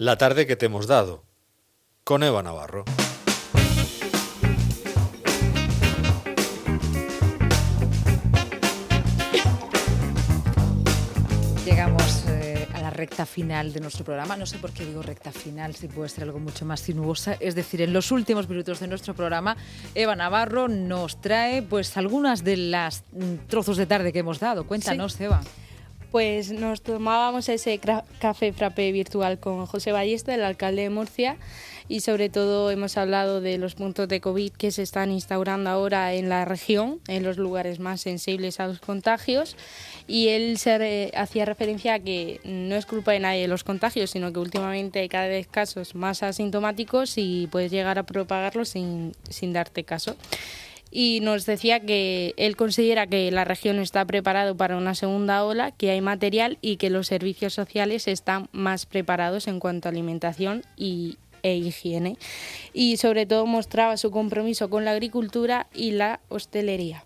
La tarde que te hemos dado, con Eva Navarro. Llegamos eh, a la recta final de nuestro programa. No sé por qué digo recta final, si puede ser algo mucho más sinuosa. Es decir, en los últimos minutos de nuestro programa, Eva Navarro nos trae pues algunas de las mm, trozos de tarde que hemos dado. Cuéntanos, Eva. Pues nos tomábamos ese café frappé virtual con José Ballesta, el alcalde de Murcia, y sobre todo hemos hablado de los puntos de COVID que se están instaurando ahora en la región, en los lugares más sensibles a los contagios. Y él se hacía referencia a que no es culpa de nadie los contagios, sino que últimamente hay cada vez casos más asintomáticos y puedes llegar a propagarlos sin, sin darte caso y nos decía que él considera que la región está preparado para una segunda ola, que hay material y que los servicios sociales están más preparados en cuanto a alimentación y, e higiene. Y sobre todo mostraba su compromiso con la agricultura y la hostelería.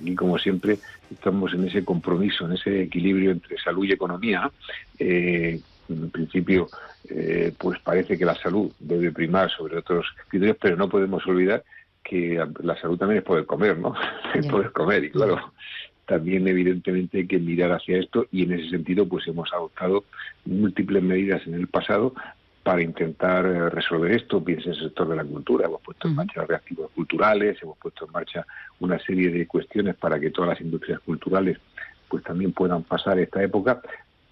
Aquí, como siempre, estamos en ese compromiso, en ese equilibrio entre salud y economía. Eh, en principio, eh, pues parece que la salud debe primar sobre otros criterios, pero no podemos olvidar que la salud también es poder comer, ¿no? Es poder comer y claro, también evidentemente hay que mirar hacia esto y en ese sentido pues hemos adoptado múltiples medidas en el pasado para intentar eh, resolver esto. Piensa en el sector de la cultura, hemos puesto en marcha reactivos culturales, hemos puesto en marcha una serie de cuestiones para que todas las industrias culturales pues también puedan pasar esta época,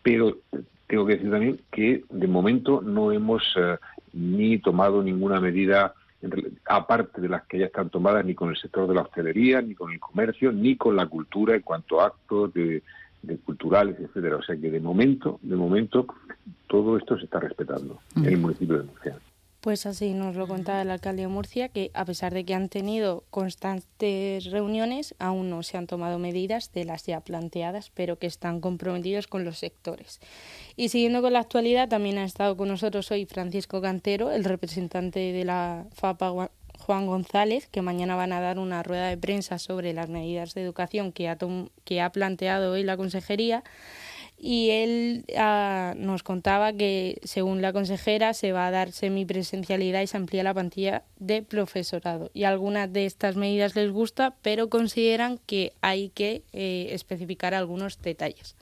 pero tengo que decir también que de momento no hemos eh, ni tomado ninguna medida aparte de las que ya están tomadas ni con el sector de la hostelería, ni con el comercio, ni con la cultura en cuanto a actos de, culturales, etcétera. O sea que de momento, de momento, todo esto se está respetando en el municipio de Murcia. Pues así nos lo contaba el alcalde de Murcia, que a pesar de que han tenido constantes reuniones, aún no se han tomado medidas de las ya planteadas, pero que están comprometidos con los sectores. Y siguiendo con la actualidad, también ha estado con nosotros hoy Francisco Cantero, el representante de la FAPA Juan González, que mañana van a dar una rueda de prensa sobre las medidas de educación que ha, que ha planteado hoy la consejería y él ah, nos contaba que, según la consejera, se va a dar semipresencialidad y se amplía la plantilla de profesorado. Y algunas de estas medidas les gusta, pero consideran que hay que eh, especificar algunos detalles.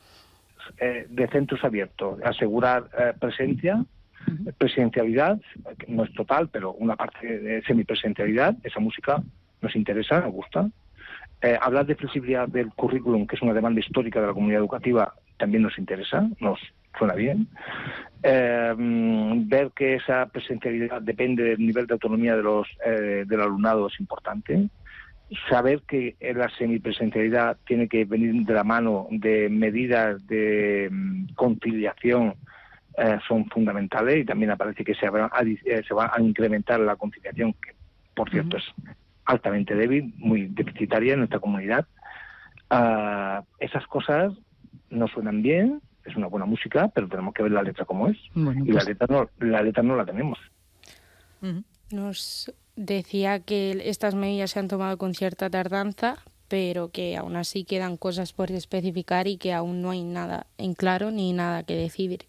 Eh, de centros abiertos, asegurar eh, presencia, presencialidad, no es total, pero una parte de semipresencialidad, esa música nos interesa, nos gusta. hablar de flexibilidad del currículum, que es una demanda histórica de la comunidad educativa, también nos interesa, nos suena bien. Eh, ver que esa presencialidad depende del nivel de autonomía de los, eh, del alumnado es importante. Saber que la semipresencialidad tiene que venir de la mano de medidas de mm, conciliación eh, son fundamentales y también aparece que se, se va a incrementar la conciliación, que por cierto es altamente débil, muy deficitaria en nuestra comunidad. Ah, esas cosas no suenan bien, es una buena música, pero tenemos que ver la letra como es. y la pues letra no la letra no la tenemos. Nos decía que estas medidas se han tomado con cierta tardanza, pero que aún así quedan cosas por especificar y que aún no hay nada en claro ni nada que decidir.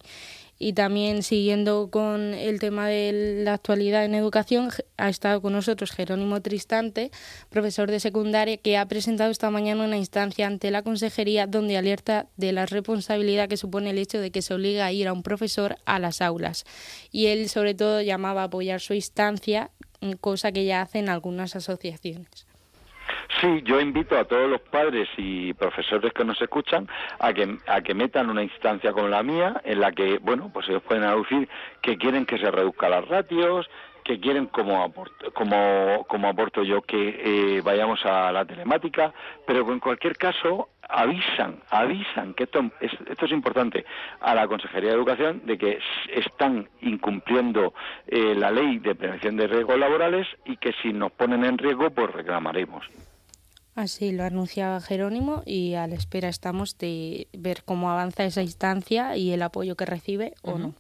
Y también siguiendo con el tema de la actualidad en educación, ha estado con nosotros Jerónimo Tristante, profesor de secundaria, que ha presentado esta mañana una instancia ante la consejería donde alerta de la responsabilidad que supone el hecho de que se obliga a ir a un profesor a las aulas. Y él sobre todo llamaba a apoyar su instancia, cosa que ya hacen algunas asociaciones. Sí, yo invito a todos los padres y profesores que nos escuchan a que, a que metan una instancia como la mía en la que, bueno, pues ellos pueden aducir que quieren que se reduzcan las ratios, que quieren como aporto, como, como aporto yo que eh, vayamos a la telemática, pero en cualquier caso avisan, avisan que esto es, esto es importante a la Consejería de Educación de que están incumpliendo eh, la ley de prevención de riesgos laborales y que si nos ponen en riesgo pues reclamaremos. Así lo anunciaba Jerónimo y a la espera estamos de ver cómo avanza esa instancia y el apoyo que recibe o no.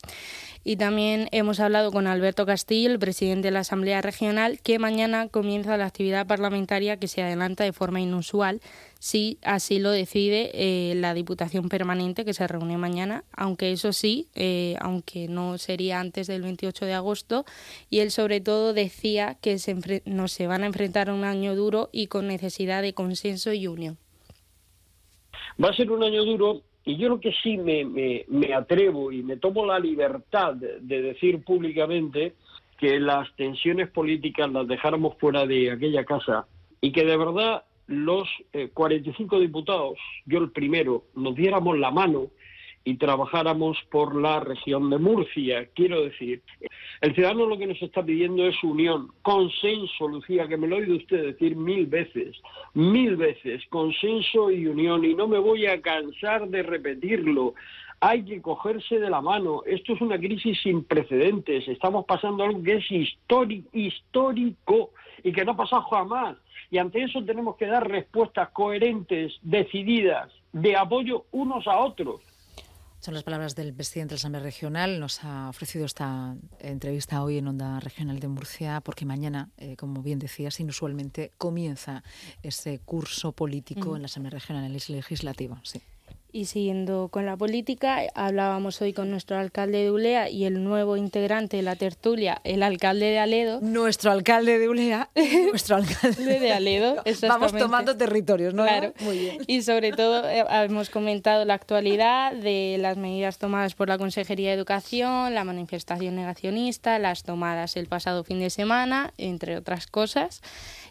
Y también hemos hablado con Alberto Castillo, el presidente de la Asamblea Regional, que mañana comienza la actividad parlamentaria que se adelanta de forma inusual si así lo decide eh, la Diputación Permanente que se reúne mañana, aunque eso sí, eh, aunque no sería antes del 28 de agosto, y él sobre todo decía que se no se van a enfrentar a un año duro y con necesidad de consenso y unión. Va a ser un año duro y yo lo que sí me, me, atrevo y me tomo la libertad de, decir públicamente que las tensiones políticas las dejáramos fuera de aquella casa y que de verdad los 45 eh, diputados, yo el primero, nos diéramos la mano y trabajáramos por la región de Murcia. Quiero decir, el ciudadano lo que nos está pidiendo es unión, consenso, Lucía, que me lo he oído usted decir mil veces, mil veces, consenso y unión, y no me voy a cansar de repetirlo. Hay que cogerse de la mano. Esto es una crisis sin precedentes. Estamos pasando algo que es histórico y que no ha pasado jamás. Y ante eso tenemos que dar respuestas coherentes, decididas, de apoyo unos a otros son las palabras del presidente de la Asamblea Regional. Nos ha ofrecido esta entrevista hoy en Onda Regional de Murcia, porque mañana, eh, como bien decías, inusualmente comienza ese curso político en la Asamblea Regional Legislativa. Sí. Y siguiendo con la política, hablábamos hoy con nuestro alcalde de Ulea y el nuevo integrante de la tertulia, el alcalde de Aledo. Nuestro alcalde de Ulea, nuestro alcalde de Aledo. Vamos tomando territorios, ¿no? Claro. Muy bien. Y sobre todo eh, hemos comentado la actualidad de las medidas tomadas por la Consejería de Educación, la manifestación negacionista, las tomadas el pasado fin de semana, entre otras cosas.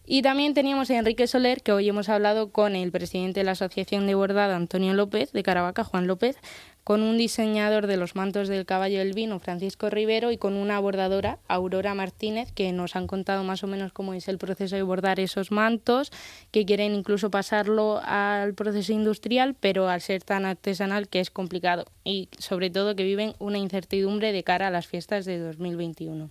Y también teníamos a Enrique Soler, que hoy hemos hablado con el presidente de la Asociación de Bordado, Antonio López, de Caravaca, Juan López, con un diseñador de los mantos del caballo del vino, Francisco Rivero, y con una bordadora, Aurora Martínez, que nos han contado más o menos cómo es el proceso de bordar esos mantos, que quieren incluso pasarlo al proceso industrial, pero al ser tan artesanal que es complicado y sobre todo que viven una incertidumbre de cara a las fiestas de 2021.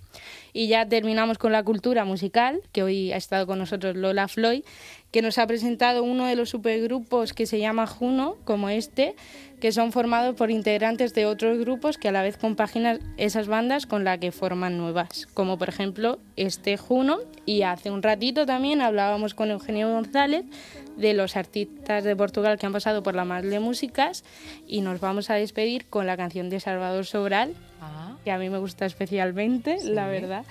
Y ya terminamos con la cultura musical, que hoy ha estado con nosotros Lola Floyd, que nos ha presentado uno de los supergrupos que se llama Juno, como este, que son formados por integrantes de otros grupos que a la vez compaginan esas bandas con la que forman nuevas, como por ejemplo este Juno, y hace un ratito también hablábamos con Eugenio González de los artistas de Portugal que han pasado por la Mar de Músicas y nos vamos a despedir con la canción de Salvador Sobral, ah. que a mí me gusta especialmente, la verdad.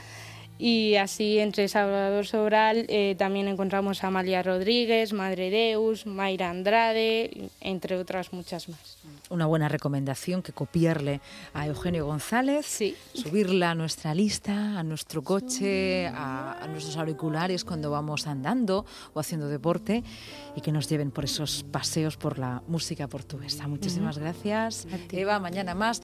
Y así entre Salvador Sobral eh, también encontramos a Amalia Rodríguez, Madre Deus, Mayra Andrade, entre otras muchas más. Una buena recomendación que copiarle a Eugenio González, sí. subirla a nuestra lista, a nuestro coche, a, nuestros auriculares cuando vamos andando o haciendo deporte y que nos lleven por esos paseos por la música portuguesa. Muchísimas gracias. Eva, mañana más.